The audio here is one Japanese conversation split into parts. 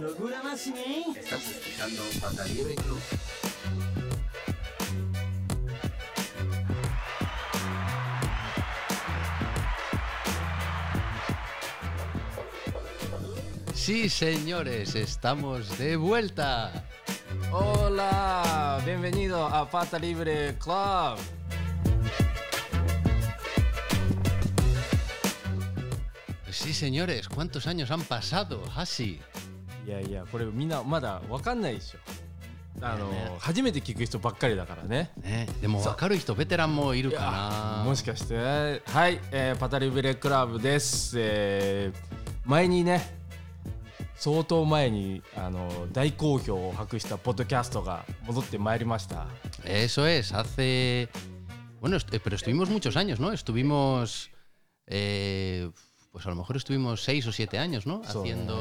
Locura Massimi. Estás escuchando Pata Libre Club. Sí, señores, estamos de vuelta. Hola, bienvenido a Pata Libre Club. Señores, ¿cuántos años han pasado? Así. いやいや、これみんなまだわかんないでしょ。あの、ね初めて聞く人ばっかりだからね。ね、でも分かる人ベテランもいるいかな。やもしかしてはい、えーパタリブレクラブです、えー前にね相当前にあの大好評を博したポッドキャストが戻ってまいりました Eso es, hace. Bueno, est- eh, pero estuvimos muchos años, ¿no? Estuvimos. eh, pues a lo mejor estuvimos seis o siete años, ¿no? Haciendo.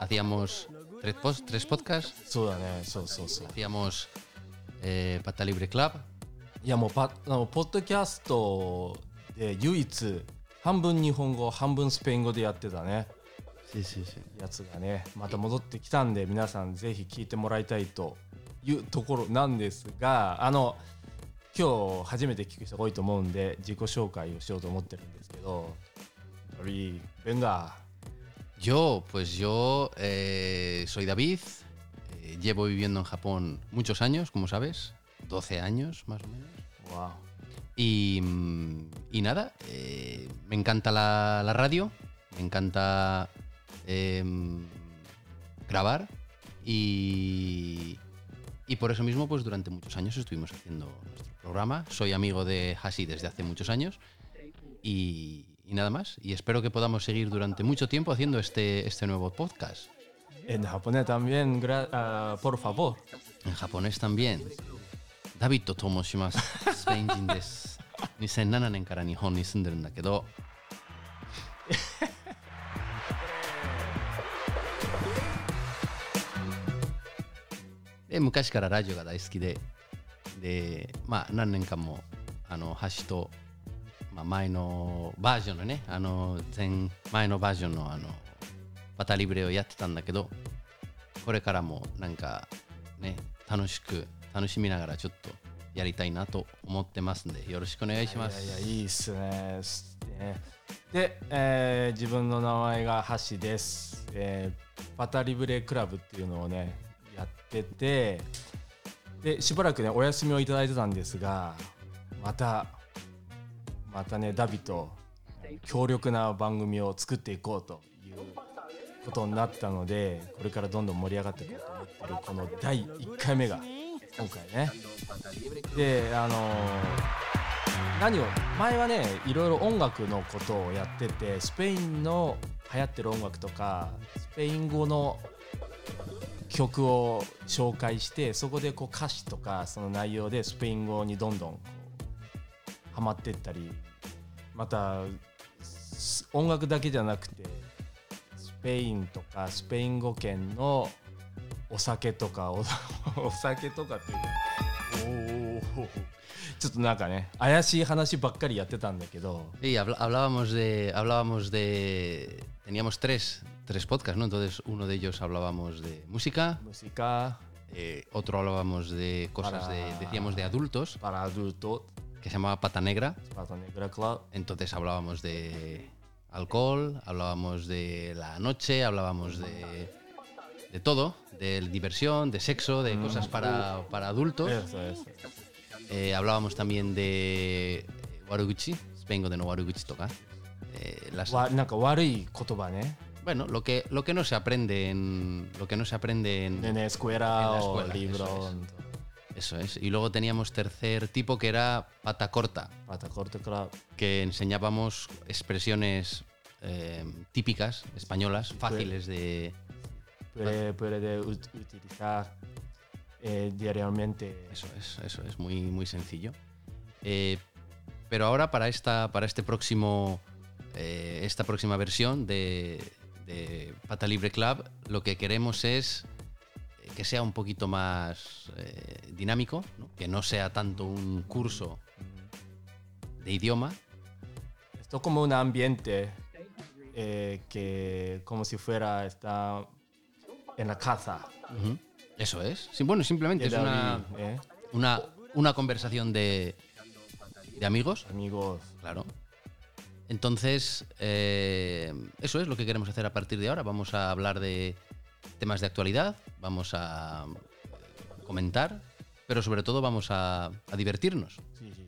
Hacíamos tres, pos- tres podcasts, hacíamos eh, Pata Libre Club. いやもうパあのポッドキャストで唯一半分日本語半分スペイン語でやってたね Sí, sí, sí. やつがねまた戻ってきたんで皆さんぜひ聞いてもらいたいというところなんですがあの 今日初めて聞く人が多いと思うんで自己紹介をしようと思ってるんですけどダビーベンガ Yo, pues yo eh, soy David, eh, llevo viviendo en Japón muchos años, como sabes, 12 años más o menos. ーわ Y, mm, y nada, eh, me encanta la, la radio, me encanta em, grabar y, y por eso mismo pues durante muchos años estuvimos haciendo nuestro programa. Soy amigo de Hasi desde hace muchos años y, y nada más. Y espero que podamos seguir durante mucho tiempo haciendo este, este nuevo podcast. En japonés también, gra- ah, por favor. En japonés también. David to tomoshimasu. スペイン人です。2007年から日本に住んでるんだけど、で昔からラジオが大好きで、 で、まあ何年間も、あの、橋と、まあ、前のバージョンのね、あの、前、前のバージョンのあの、バタリブレをやってたんだけど、これからもなんかね楽しく楽しみながらちょっとやりたいなと思ってますんでよろしくお願いします。いやいやいいっすね。で、えー自分の名前が橋です、えーパタリブレクラブっていうのをねやっててでしばらくねお休みをいただいてたんですがまたまたねダビと強力な番組を作っていこうということになったのでこれからどんどん盛り上がっていこうと思ってるこの第1回目が今回ね。であの何を前はねいろいろ音楽のことをやっててスペインの流行ってる音楽とかスペイン語の曲を紹介してそこでこう歌詞とかその内容でスペイン語にどんどんこうハマってったりまた音楽だけじゃなくてスペインとかスペイン語圏のお酒とかお酒とかっていうかおおちょっとなんかね怪しい話ばっかりやってたんだけど。Sí, habl- hablábamos de hablábamos de teníamos tres tres podcasts, ¿no? Entonces uno de ellos hablábamos de música, ムシカ eh, otro hablábamos de cosas de Para- decíamos de adultos パラアドルト que se llamaba Pata Negra, スパートネグラクラ entonces hablábamos de alcohol, hablábamos de la noche, hablábamos de de todo, de diversión, de sexo, de cosas para, para adultos. えそうです Eh, hablábamos también de Waruguchi, vengo de no Waruguchi toca. Eh, las- わなんか悪い言葉ね bueno, lo que, lo que no se aprende en. Lo que no se aprende en. en escuela, en o libro. Eso es. Y luego teníamos tercer tipo que era pata corta. Pata corta, claro. Que enseñábamos expresiones eh, típicas españolas, fáciles de. Puede, puede utilizar eh, diariamente. Eso es, eso es, muy, muy sencillo. Eh, pero ahora para, esta, para este próximo, esta próxima versión de, de Pata Libre Club, lo que queremos es eh, que sea un poquito más eh, dinámico, ¿no? que no sea tanto un curso de idioma, esto como un ambiente eh, que como si fuera está en la casa. Ujú. Eso es. Sí, bueno, simplemente es una, ¿eh? una, una conversación de, de amigos, Amigos. claro. Entonces, eh, eso es lo que queremos hacer a partir de ahora. Vamos a hablar de temas de actualidad, vamos a eh, comentar, pero sobre todo vamos a, a divertirnos. Sí, sí,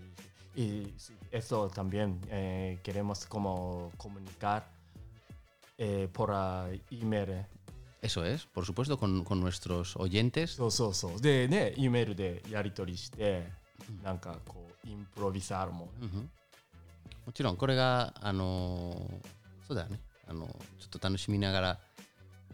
sí. Y sí, eso también eh, queremos como comunicar eh, por ah, email. eh. Eso es, por supuesto, con, con nuestros oyentes. そうそうそう。でね、E メールでやり取りして、なんかこう、インプロビサール も。ちろんこれがあのーそうだよね。あのちょっと楽しみながら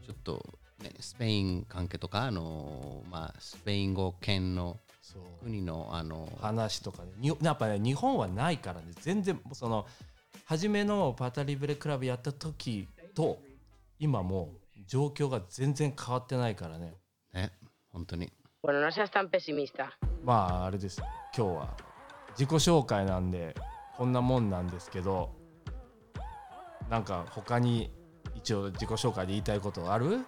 ちょっと、ね、スペイン関係とかあのーまあスペイン語圏のそう。国のあの話とかね。にやっぱね日本はないからね。全然その初めのパタリブレクラブやった時と今もう状況が全然変わってないからね。ね本当に.まああれです。今日は自己紹介なんでこんなもんなんですけどなんか他に一応自己紹介で言いたいことある？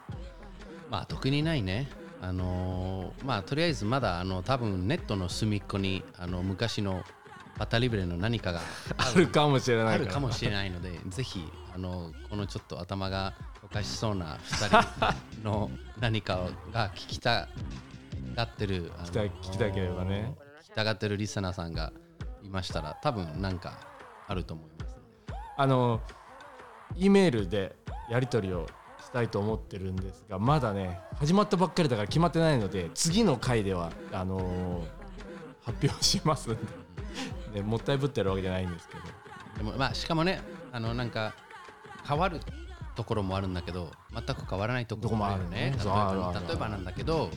まあ特にないね。あのーまあとりあえずまだあの多分ネットの隅っこにあの昔のパタリブレの何かが あるかもしれないあるかもしれないのでぜひあのこのちょっと頭がおかしそうな2人の何かが聞きたがってるあの聞きたい聞きたければね。聞きたがってるリスナーさんがいましたら多分なんかあると思いますあの E メールでやり取りをしたいと思ってるんですがまだね始まったばっかりだから決まってないので次の回ではあのー発表しますんで、ね、もったいぶってるわけじゃないんですけど。でもまあしかもねあのなんか変わるところもあるんだけど全く変わらないところもあるよね。ね。例えばなんだけど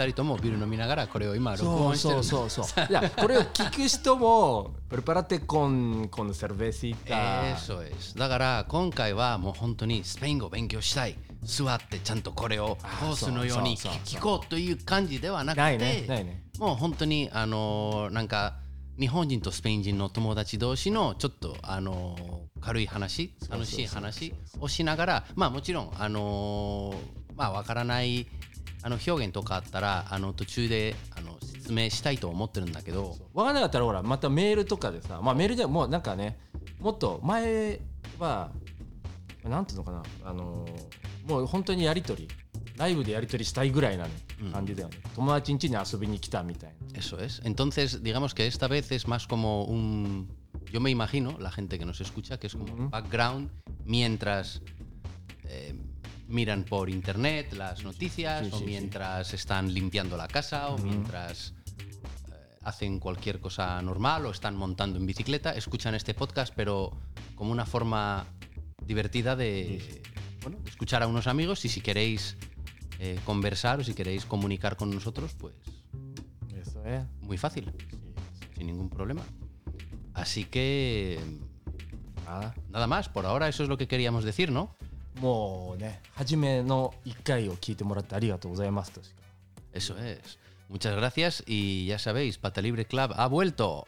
2人ともビール飲みながらこれを今録音してる。そうそうそう いやこれを聞く人もプレパラテコンこのセルベシータ Eso es だから今回はもう本当にスペイン語を勉強したい。座ってちゃんとこれをコースのようにそうそうそう聞こうという感じではなくないね。てね。もう本当にあのーなんか日本人とスペイン人の友達同士のちょっとあのー軽い話楽しい話をしながらまあもちろんあのーまあわからないあの表現とかあったらあの途中であの説明したいと思ってるんだけど分からなかったらほらまたメールとかでさまあメールじゃもうなんかねもっと前はなんていうのかなあのーもう本当にやり取りライブでやり取りしたいぐらいな感じだよね、友達ん家に遊びに来たみたいな Eso es. Entonces, digamos que esta vez es más como un. Yo me imagino, la gente que nos escucha, que es como un background mientras eh, miran por internet las noticias, o mientras están limpiando la casa, o mientras eh, hacen cualquier cosa normal, o están montando en bicicleta, escuchan este podcast, pero como una forma divertida de bueno, escuchar a unos amigos y si queréis eh, conversar o si queréis comunicar con nosotros, pues Eso es. muy fácil, sin ningún problema. Así que... Nada. nada más, por ahora eso es lo que queríamos decir, ¿no? もうね初めの1回を聞いてもらってありがとうございますとしか Eso es. Muchas gracias y ya sabéis, Pata Libre Club ha vuelto.